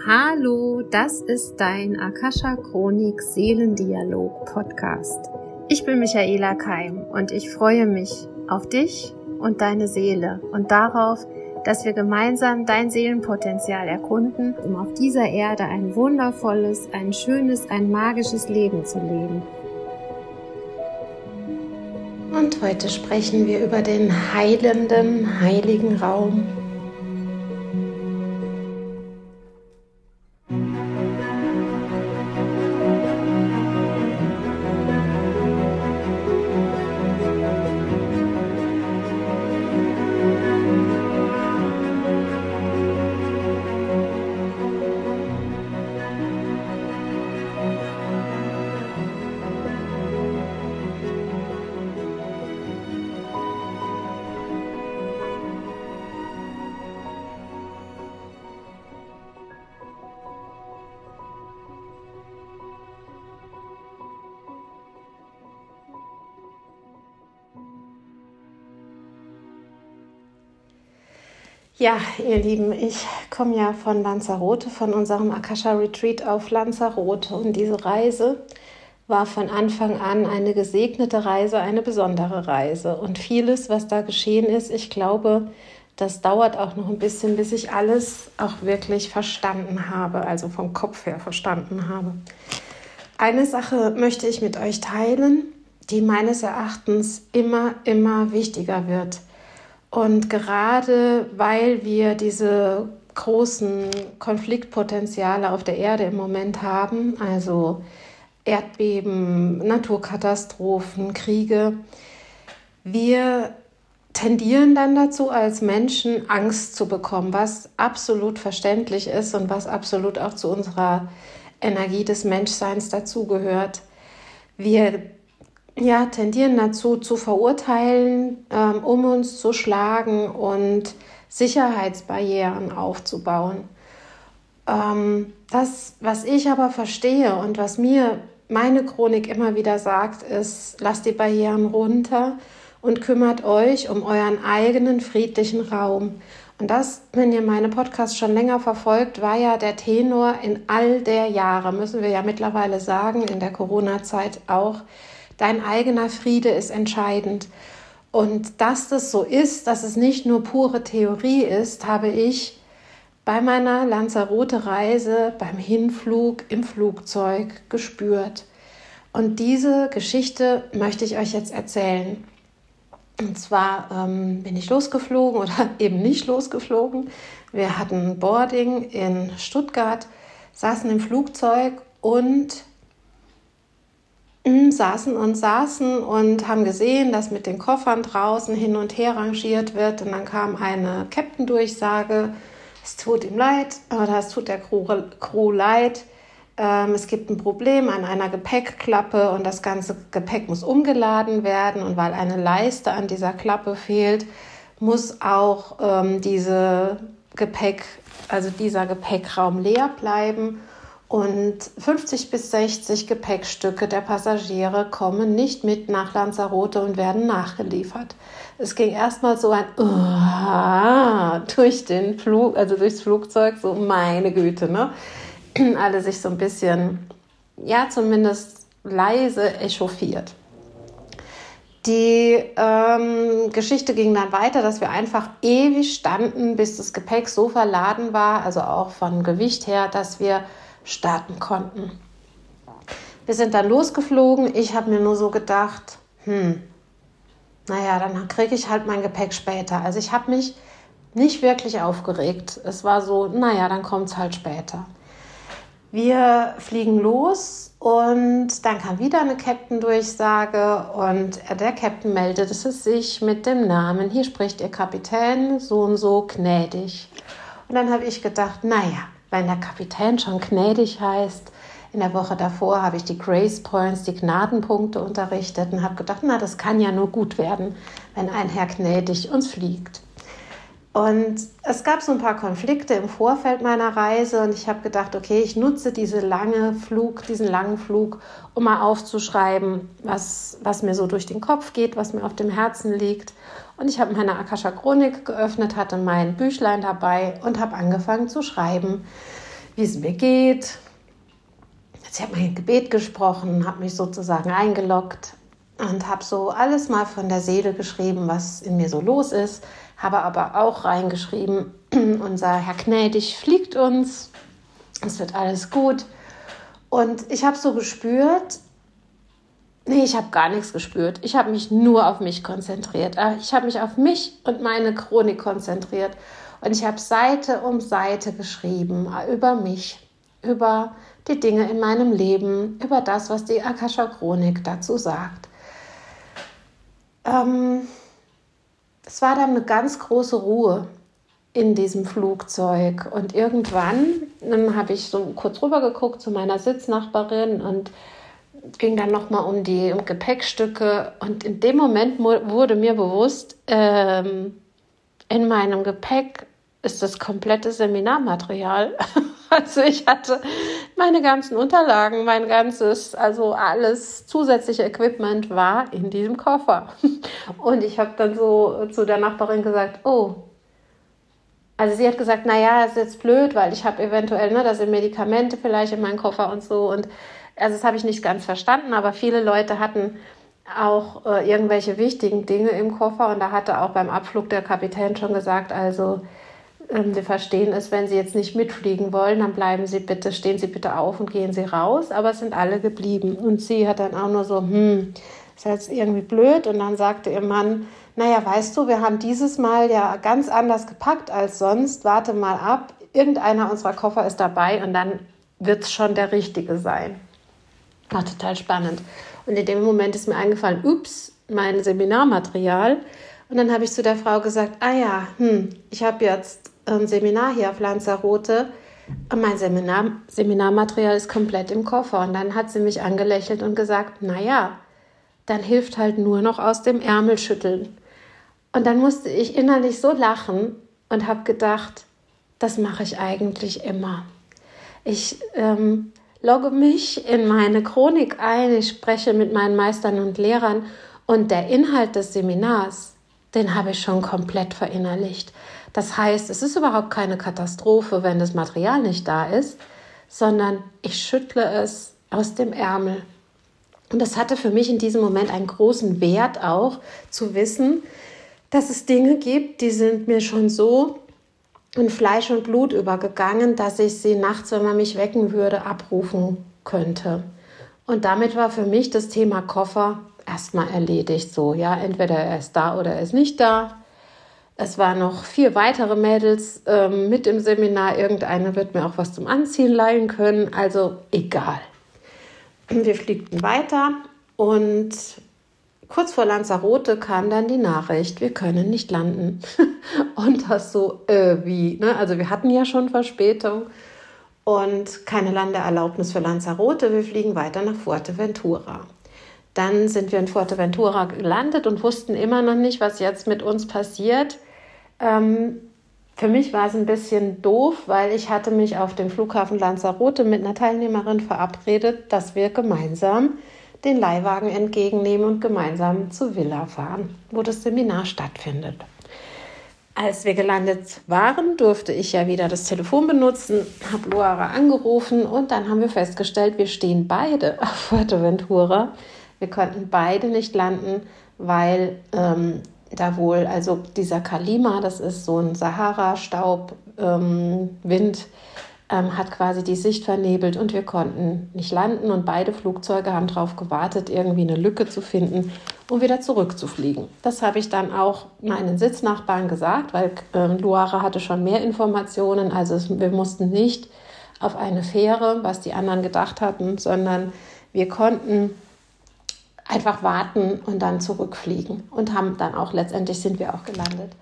Hallo, das ist dein Akasha Chronik Seelendialog Podcast. Ich bin Michaela Keim und ich freue mich auf dich und deine Seele und darauf, dass wir gemeinsam dein Seelenpotenzial erkunden, um auf dieser Erde ein wundervolles, ein schönes, ein magisches Leben zu leben. Und heute sprechen wir über den heilenden, heiligen Raum Ja, ihr Lieben, ich komme ja von Lanzarote, von unserem Akasha Retreat auf Lanzarote. Und diese Reise war von Anfang an eine gesegnete Reise, eine besondere Reise. Und vieles, was da geschehen ist, ich glaube, das dauert auch noch ein bisschen, bis ich alles auch wirklich verstanden habe, also vom Kopf her verstanden habe. Eine Sache möchte ich mit euch teilen, die meines Erachtens immer, immer wichtiger wird und gerade weil wir diese großen Konfliktpotenziale auf der Erde im Moment haben, also Erdbeben, Naturkatastrophen, Kriege, wir tendieren dann dazu, als Menschen Angst zu bekommen, was absolut verständlich ist und was absolut auch zu unserer Energie des Menschseins dazugehört. Wir ja, tendieren dazu, zu verurteilen, ähm, um uns zu schlagen und Sicherheitsbarrieren aufzubauen. Ähm, das, was ich aber verstehe und was mir meine Chronik immer wieder sagt, ist, lasst die Barrieren runter und kümmert euch um euren eigenen friedlichen Raum. Und das, wenn ihr meine Podcasts schon länger verfolgt, war ja der Tenor in all der Jahre, müssen wir ja mittlerweile sagen, in der Corona-Zeit auch, Dein eigener Friede ist entscheidend. Und dass das so ist, dass es nicht nur pure Theorie ist, habe ich bei meiner Lanzarote-Reise, beim Hinflug im Flugzeug gespürt. Und diese Geschichte möchte ich euch jetzt erzählen. Und zwar ähm, bin ich losgeflogen oder eben nicht losgeflogen. Wir hatten Boarding in Stuttgart, saßen im Flugzeug und saßen und saßen und haben gesehen, dass mit den Koffern draußen hin und her rangiert wird. Und dann kam eine Captain-Durchsage, es tut ihm leid oder es tut der Crew, Crew leid. Ähm, es gibt ein Problem an einer Gepäckklappe und das ganze Gepäck muss umgeladen werden. Und weil eine Leiste an dieser Klappe fehlt, muss auch ähm, diese Gepäck, also dieser Gepäckraum leer bleiben. Und 50 bis 60 Gepäckstücke der Passagiere kommen nicht mit nach Lanzarote und werden nachgeliefert. Es ging erstmal so ein uh, durch den Flug, also durchs Flugzeug, so meine Güte, ne? Alle sich so ein bisschen, ja, zumindest leise echauffiert. Die ähm, Geschichte ging dann weiter, dass wir einfach ewig standen, bis das Gepäck so verladen war, also auch von Gewicht her, dass wir starten konnten. Wir sind dann losgeflogen. Ich habe mir nur so gedacht, hm, naja, dann kriege ich halt mein Gepäck später. Also ich habe mich nicht wirklich aufgeregt. Es war so, naja, dann kommt es halt später. Wir fliegen los und dann kam wieder eine Captain-Durchsage und der Captain meldete sich mit dem Namen, hier spricht Ihr Kapitän, so und so gnädig. Und dann habe ich gedacht, naja, wenn der Kapitän schon gnädig heißt. In der Woche davor habe ich die Grace Points, die Gnadenpunkte unterrichtet und habe gedacht, na, das kann ja nur gut werden, wenn ein Herr gnädig uns fliegt. Und es gab so ein paar Konflikte im Vorfeld meiner Reise und ich habe gedacht, okay, ich nutze diese lange Flug, diesen langen Flug, um mal aufzuschreiben, was, was mir so durch den Kopf geht, was mir auf dem Herzen liegt. Und ich habe meine Akasha Chronik geöffnet, hatte mein Büchlein dabei und habe angefangen zu schreiben. wie es mir geht. Ich habe mein Gebet gesprochen, habe mich sozusagen eingeloggt und habe so alles mal von der Seele geschrieben, was in mir so los ist. Habe aber auch reingeschrieben, unser Herr gnädig fliegt uns, es wird alles gut. Und ich habe so gespürt, nee, ich habe gar nichts gespürt. Ich habe mich nur auf mich konzentriert. Ah, ich habe mich auf mich und meine Chronik konzentriert. Und ich habe Seite um Seite geschrieben über mich, über die Dinge in meinem Leben, über das, was die Akasha Chronik dazu sagt. Ähm, es war dann eine ganz große Ruhe in diesem Flugzeug. Und irgendwann habe ich so kurz rüber geguckt zu meiner Sitznachbarin und ging dann nochmal um die um Gepäckstücke. Und in dem Moment wurde mir bewusst, ähm, in meinem Gepäck ist das komplette Seminarmaterial. Also ich hatte meine ganzen Unterlagen, mein ganzes, also alles zusätzliche Equipment war in diesem Koffer. Und ich habe dann so zu der Nachbarin gesagt, oh, also sie hat gesagt, naja, ist jetzt blöd, weil ich habe eventuell, ne, da sind Medikamente vielleicht in meinem Koffer und so. Und also das habe ich nicht ganz verstanden, aber viele Leute hatten auch äh, irgendwelche wichtigen Dinge im Koffer und da hatte auch beim Abflug der Kapitän schon gesagt, also ähm, wir verstehen es, wenn Sie jetzt nicht mitfliegen wollen, dann bleiben Sie bitte, stehen Sie bitte auf und gehen Sie raus. Aber es sind alle geblieben. Und sie hat dann auch nur so, hm, ist jetzt irgendwie blöd. Und dann sagte ihr Mann, naja, weißt du, wir haben dieses Mal ja ganz anders gepackt als sonst. Warte mal ab, irgendeiner unserer Koffer ist dabei und dann wird es schon der richtige sein. War total spannend. Und in dem Moment ist mir eingefallen, ups, mein Seminarmaterial. Und dann habe ich zu der Frau gesagt, ah ja, hm, ich habe jetzt ein Seminar hier auf Lanzarote. Mein Seminar, Seminarmaterial ist komplett im Koffer. Und dann hat sie mich angelächelt und gesagt, naja, dann hilft halt nur noch aus dem Ärmel schütteln. Und dann musste ich innerlich so lachen und habe gedacht, das mache ich eigentlich immer. Ich ähm, logge mich in meine Chronik ein, ich spreche mit meinen Meistern und Lehrern und der Inhalt des Seminars, den habe ich schon komplett verinnerlicht. Das heißt, es ist überhaupt keine Katastrophe, wenn das Material nicht da ist, sondern ich schüttle es aus dem Ärmel. Und das hatte für mich in diesem Moment einen großen Wert auch zu wissen, dass es Dinge gibt, die sind mir schon so in Fleisch und Blut übergegangen, dass ich sie nachts, wenn man mich wecken würde, abrufen könnte. Und damit war für mich das Thema Koffer erstmal erledigt. So, ja, entweder er ist da oder er ist nicht da. Es waren noch vier weitere Mädels ähm, mit im Seminar. Irgendeine wird mir auch was zum Anziehen leihen können. Also egal. Wir fliegten weiter und kurz vor Lanzarote kam dann die Nachricht, wir können nicht landen. und das so, äh, wie? Ne? Also wir hatten ja schon Verspätung und keine Landeerlaubnis für Lanzarote. Wir fliegen weiter nach Fuerteventura. Dann sind wir in Fuerteventura gelandet und wussten immer noch nicht, was jetzt mit uns passiert. Ähm, für mich war es ein bisschen doof, weil ich hatte mich auf dem Flughafen Lanzarote mit einer Teilnehmerin verabredet, dass wir gemeinsam den Leihwagen entgegennehmen und gemeinsam zur Villa fahren, wo das Seminar stattfindet. Als wir gelandet waren, durfte ich ja wieder das Telefon benutzen, habe Luara angerufen und dann haben wir festgestellt, wir stehen beide auf Fuerteventura wir konnten beide nicht landen, weil ähm, da wohl, also dieser Kalima, das ist so ein Sahara-Staub, ähm, Wind, ähm, hat quasi die Sicht vernebelt und wir konnten nicht landen und beide Flugzeuge haben darauf gewartet, irgendwie eine Lücke zu finden, um wieder zurückzufliegen. Das habe ich dann auch meinen Sitznachbarn gesagt, weil äh, Luara hatte schon mehr Informationen, also es, wir mussten nicht auf eine Fähre, was die anderen gedacht hatten, sondern wir konnten einfach warten und dann zurückfliegen und haben dann auch letztendlich sind wir auch gelandet.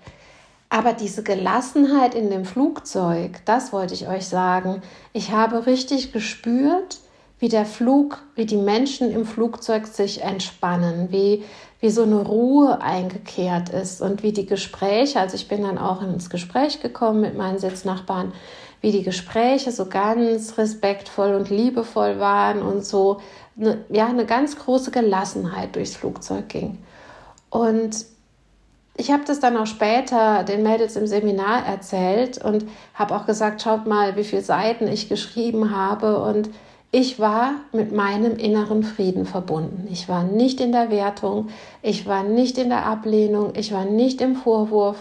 Aber diese Gelassenheit in dem Flugzeug, das wollte ich euch sagen. Ich habe richtig gespürt, wie der Flug, wie die Menschen im Flugzeug sich entspannen, wie, wie so eine Ruhe eingekehrt ist und wie die Gespräche, also ich bin dann auch ins Gespräch gekommen mit meinen Sitznachbarn, wie die Gespräche so ganz respektvoll und liebevoll waren und so eine, ja, eine ganz große Gelassenheit durchs Flugzeug ging. Und ich habe das dann auch später den Mädels im Seminar erzählt und habe auch gesagt, schaut mal, wie viele Seiten ich geschrieben habe und ich war mit meinem inneren Frieden verbunden. Ich war nicht in der Wertung, ich war nicht in der Ablehnung, ich war nicht im Vorwurf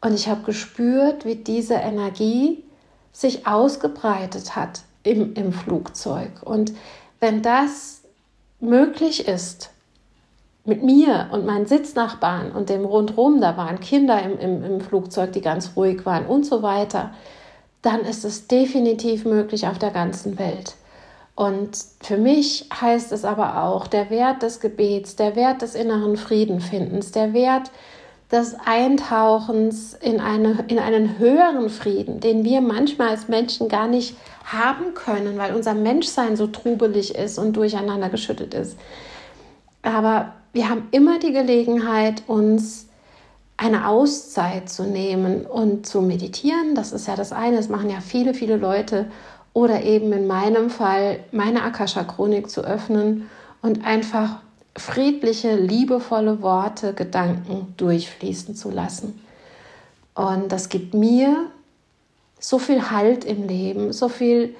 und ich habe gespürt, wie diese Energie sich ausgebreitet hat im, im Flugzeug. Und wenn das möglich ist, mit mir und meinen Sitznachbarn und dem rundherum, da waren Kinder im, im, im Flugzeug, die ganz ruhig waren und so weiter, dann ist es definitiv möglich auf der ganzen Welt. Und für mich heißt es aber auch, der Wert des Gebets, der Wert des inneren Friedenfindens, der Wert des Eintauchens in, eine, in einen höheren Frieden, den wir manchmal als Menschen gar nicht haben können, weil unser Menschsein so trubelig ist und durcheinander geschüttet ist. Aber wir haben immer die Gelegenheit, uns eine Auszeit zu nehmen und zu meditieren. Das ist ja das eine, das machen ja viele, viele Leute. Oder eben in meinem Fall meine Akasha-Chronik zu öffnen und einfach friedliche, liebevolle Worte, Gedanken durchfließen zu lassen. Und das gibt mir so viel Halt im Leben, so viel,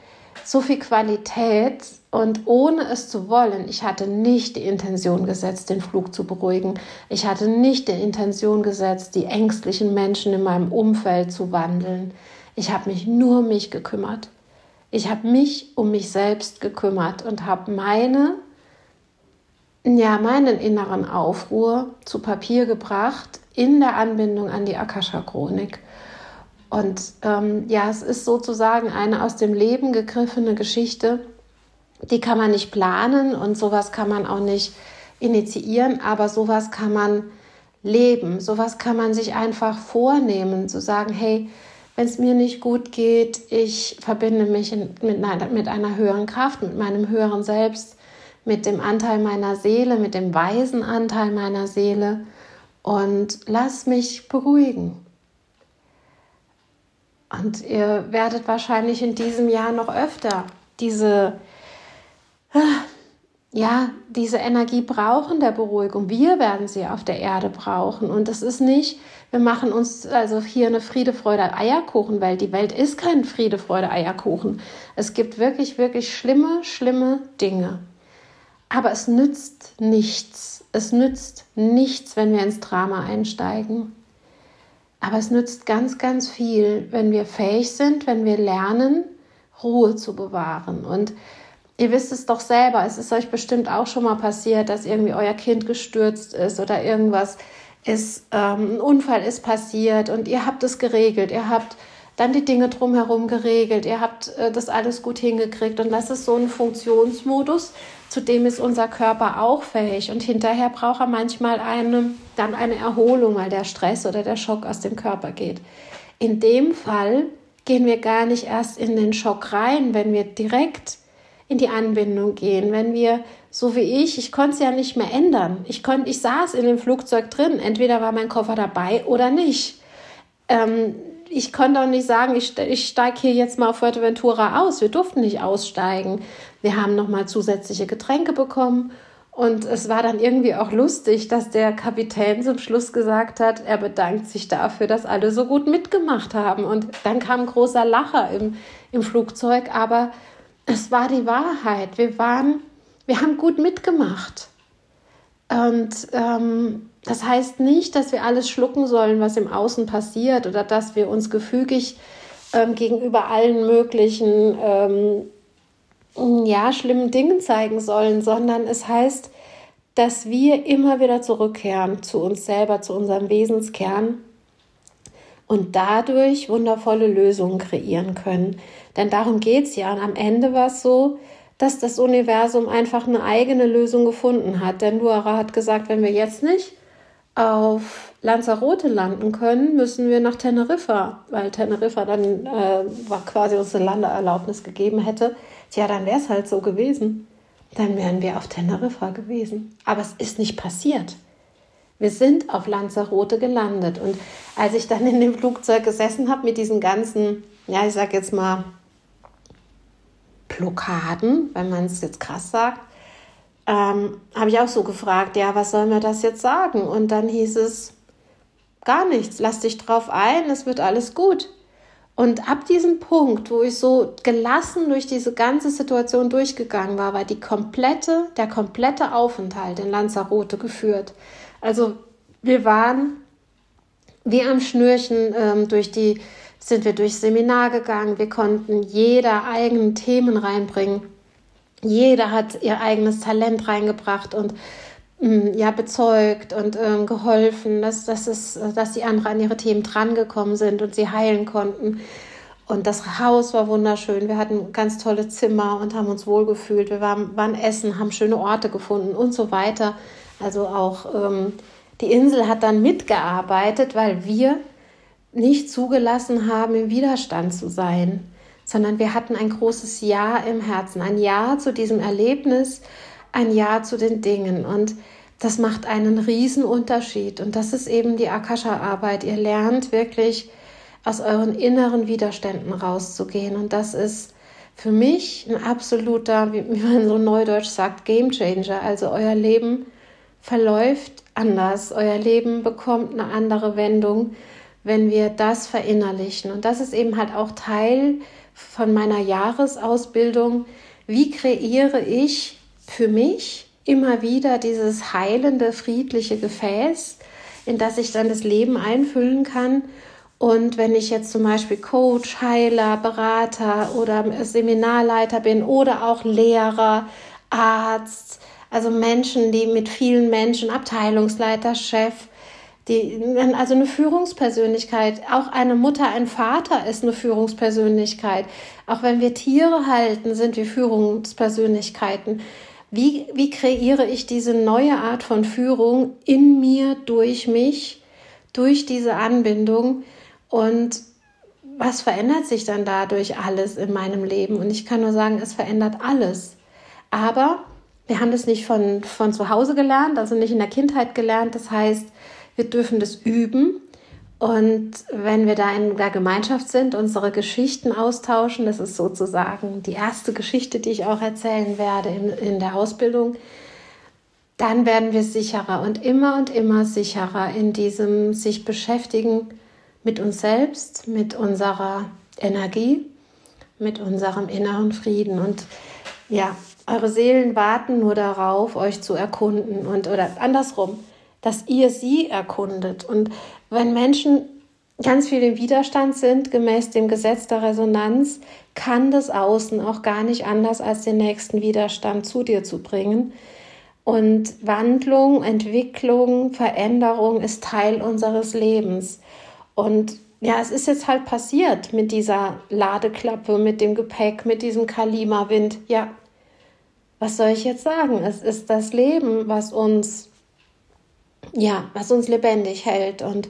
so viel Qualität, und ohne es zu wollen, ich hatte nicht die Intention gesetzt, den Flug zu beruhigen. Ich hatte nicht die Intention gesetzt, die ängstlichen Menschen in meinem Umfeld zu wandeln. Ich habe mich nur um mich gekümmert. Ich habe mich um mich selbst gekümmert und habe meine, ja, meinen inneren Aufruhr zu Papier gebracht in der Anbindung an die Akasha-Chronik. Und ähm, ja, es ist sozusagen eine aus dem Leben gegriffene Geschichte, die kann man nicht planen und sowas kann man auch nicht initiieren, aber sowas kann man leben. Sowas kann man sich einfach vornehmen, zu sagen, hey, wenn es mir nicht gut geht, ich verbinde mich in, mit, einer, mit einer höheren Kraft, mit meinem höheren Selbst, mit dem Anteil meiner Seele, mit dem weisen Anteil meiner Seele und lass mich beruhigen. Und ihr werdet wahrscheinlich in diesem Jahr noch öfter diese ja, diese Energie brauchen der Beruhigung. Wir werden sie auf der Erde brauchen. Und das ist nicht, wir machen uns also hier eine Friede, Freude, Eierkuchenwelt. Die Welt ist kein Friede, Freude, Eierkuchen. Es gibt wirklich, wirklich schlimme, schlimme Dinge. Aber es nützt nichts. Es nützt nichts, wenn wir ins Drama einsteigen. Aber es nützt ganz, ganz viel, wenn wir fähig sind, wenn wir lernen, Ruhe zu bewahren. Und Ihr wisst es doch selber, es ist euch bestimmt auch schon mal passiert, dass irgendwie euer Kind gestürzt ist oder irgendwas ist, ähm, ein Unfall ist passiert und ihr habt es geregelt, ihr habt dann die Dinge drumherum geregelt, ihr habt äh, das alles gut hingekriegt. Und das ist so ein Funktionsmodus, zu dem ist unser Körper auch fähig und hinterher braucht er manchmal eine, dann eine Erholung, weil der Stress oder der Schock aus dem Körper geht. In dem Fall gehen wir gar nicht erst in den Schock rein, wenn wir direkt in die Anbindung gehen. Wenn wir, so wie ich, ich konnte es ja nicht mehr ändern. Ich, konnte, ich saß in dem Flugzeug drin. Entweder war mein Koffer dabei oder nicht. Ähm, ich konnte auch nicht sagen, ich, ich steige hier jetzt mal auf Fuerteventura aus. Wir durften nicht aussteigen. Wir haben nochmal zusätzliche Getränke bekommen. Und es war dann irgendwie auch lustig, dass der Kapitän zum Schluss gesagt hat, er bedankt sich dafür, dass alle so gut mitgemacht haben. Und dann kam großer Lacher im, im Flugzeug. Aber es war die Wahrheit. Wir waren, wir haben gut mitgemacht. Und ähm, das heißt nicht, dass wir alles schlucken sollen, was im Außen passiert oder dass wir uns gefügig ähm, gegenüber allen möglichen ähm, ja, schlimmen Dingen zeigen sollen, sondern es heißt, dass wir immer wieder zurückkehren zu uns selber, zu unserem Wesenskern und dadurch wundervolle Lösungen kreieren können. Denn darum geht es ja. Und am Ende war es so, dass das Universum einfach eine eigene Lösung gefunden hat. Denn Luara hat gesagt, wenn wir jetzt nicht auf Lanzarote landen können, müssen wir nach Teneriffa, weil Teneriffa dann äh, quasi unsere Landeerlaubnis gegeben hätte. Tja, dann wäre es halt so gewesen. Dann wären wir auf Teneriffa gewesen. Aber es ist nicht passiert. Wir sind auf Lanzarote gelandet. Und als ich dann in dem Flugzeug gesessen habe mit diesen ganzen, ja, ich sag jetzt mal, Blockaden, wenn man es jetzt krass sagt, ähm, habe ich auch so gefragt, ja, was soll mir das jetzt sagen? Und dann hieß es, gar nichts, lass dich drauf ein, es wird alles gut. Und ab diesem Punkt, wo ich so gelassen durch diese ganze Situation durchgegangen war, war die komplette, der komplette Aufenthalt in Lanzarote geführt. Also wir waren wie am Schnürchen ähm, durch die, sind wir durchs Seminar gegangen. Wir konnten jeder eigenen Themen reinbringen. Jeder hat ihr eigenes Talent reingebracht und ja, bezeugt und ähm, geholfen, dass, dass, es, dass die anderen an ihre Themen drangekommen sind und sie heilen konnten. Und das Haus war wunderschön. Wir hatten ganz tolle Zimmer und haben uns wohlgefühlt. Wir waren, waren essen, haben schöne Orte gefunden und so weiter. Also auch ähm, die Insel hat dann mitgearbeitet, weil wir nicht zugelassen haben, im Widerstand zu sein, sondern wir hatten ein großes Ja im Herzen, ein Ja zu diesem Erlebnis, ein Ja zu den Dingen. Und das macht einen riesen Unterschied. Und das ist eben die Akasha-Arbeit. Ihr lernt wirklich aus euren inneren Widerständen rauszugehen. Und das ist für mich ein absoluter, wie man so neudeutsch sagt, Game Changer. Also euer Leben verläuft anders. Euer Leben bekommt eine andere Wendung, wenn wir das verinnerlichen. Und das ist eben halt auch Teil von meiner Jahresausbildung. Wie kreiere ich für mich immer wieder dieses heilende, friedliche Gefäß, in das ich dann das Leben einfüllen kann? Und wenn ich jetzt zum Beispiel Coach, Heiler, Berater oder Seminarleiter bin oder auch Lehrer, Arzt, also Menschen, die mit vielen Menschen, Abteilungsleiter, Chef, die, also eine Führungspersönlichkeit, auch eine Mutter, ein Vater ist eine Führungspersönlichkeit. Auch wenn wir Tiere halten, sind wir Führungspersönlichkeiten. Wie, wie kreiere ich diese neue Art von Führung in mir, durch mich, durch diese Anbindung? Und was verändert sich dann dadurch alles in meinem Leben? Und ich kann nur sagen, es verändert alles. Aber wir haben das nicht von, von zu Hause gelernt, also nicht in der Kindheit gelernt. Das heißt, wir dürfen das üben. Und wenn wir da in der Gemeinschaft sind, unsere Geschichten austauschen, das ist sozusagen die erste Geschichte, die ich auch erzählen werde in, in der Ausbildung, dann werden wir sicherer und immer und immer sicherer in diesem sich beschäftigen mit uns selbst, mit unserer Energie, mit unserem inneren Frieden. Und ja, eure Seelen warten nur darauf, euch zu erkunden und oder andersrum, dass ihr sie erkundet. Und wenn Menschen ganz viel im Widerstand sind, gemäß dem Gesetz der Resonanz, kann das Außen auch gar nicht anders als den nächsten Widerstand zu dir zu bringen. Und Wandlung, Entwicklung, Veränderung ist Teil unseres Lebens. Und ja, es ist jetzt halt passiert mit dieser Ladeklappe, mit dem Gepäck, mit diesem Kalima-Wind. Ja, was soll ich jetzt sagen? Es ist das Leben, was uns, ja, was uns lebendig hält und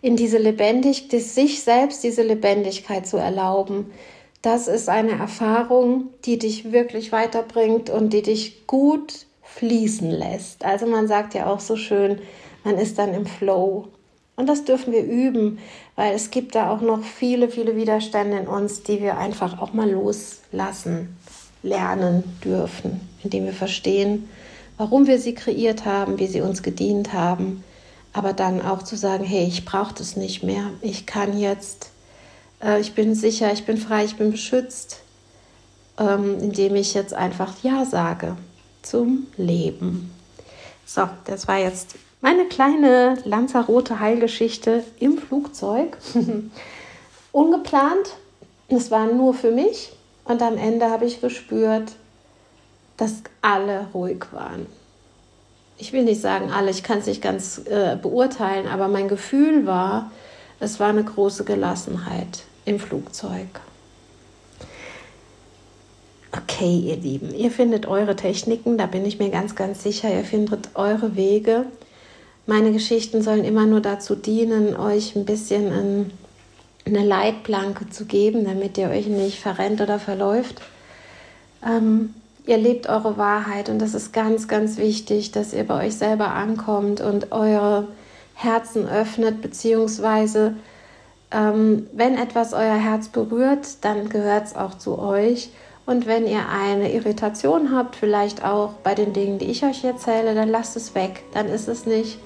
in diese lebendig, sich selbst diese Lebendigkeit zu erlauben. Das ist eine Erfahrung, die dich wirklich weiterbringt und die dich gut fließen lässt. Also man sagt ja auch so schön, man ist dann im Flow. Und das dürfen wir üben, weil es gibt da auch noch viele, viele Widerstände in uns, die wir einfach auch mal loslassen lernen dürfen, indem wir verstehen, warum wir sie kreiert haben, wie sie uns gedient haben, aber dann auch zu sagen, hey, ich brauche das nicht mehr, ich kann jetzt, äh, ich bin sicher, ich bin frei, ich bin beschützt, ähm, indem ich jetzt einfach Ja sage zum Leben. So, das war jetzt meine kleine Lanzarote Heilgeschichte im Flugzeug. Ungeplant, es war nur für mich und am Ende habe ich gespürt, dass alle ruhig waren. Ich will nicht sagen alle, ich kann es nicht ganz äh, beurteilen, aber mein Gefühl war, es war eine große Gelassenheit im Flugzeug. Okay, ihr Lieben, ihr findet eure Techniken, da bin ich mir ganz, ganz sicher, ihr findet eure Wege. Meine Geschichten sollen immer nur dazu dienen, euch ein bisschen ein eine Leitplanke zu geben, damit ihr euch nicht verrennt oder verläuft. Ähm, ihr lebt eure Wahrheit und das ist ganz, ganz wichtig, dass ihr bei euch selber ankommt und eure Herzen öffnet, beziehungsweise ähm, wenn etwas euer Herz berührt, dann gehört es auch zu euch. Und wenn ihr eine Irritation habt, vielleicht auch bei den Dingen, die ich euch erzähle, dann lasst es weg. Dann ist es nicht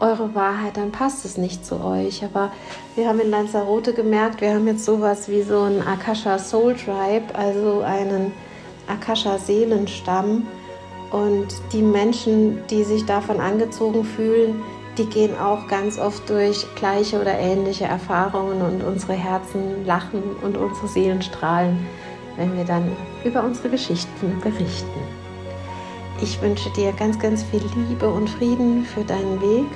eure Wahrheit, dann passt es nicht zu euch. Aber wir haben in Lanzarote gemerkt, wir haben jetzt sowas wie so ein Akasha Soul Tribe, also einen Akasha Seelenstamm. Und die Menschen, die sich davon angezogen fühlen, die gehen auch ganz oft durch gleiche oder ähnliche Erfahrungen und unsere Herzen lachen und unsere Seelen strahlen, wenn wir dann über unsere Geschichten berichten. Ich wünsche dir ganz, ganz viel Liebe und Frieden für deinen Weg,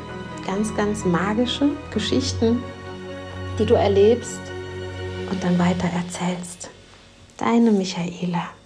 ganz, ganz magische Geschichten, die du erlebst und dann weiter erzählst. Deine Michaela.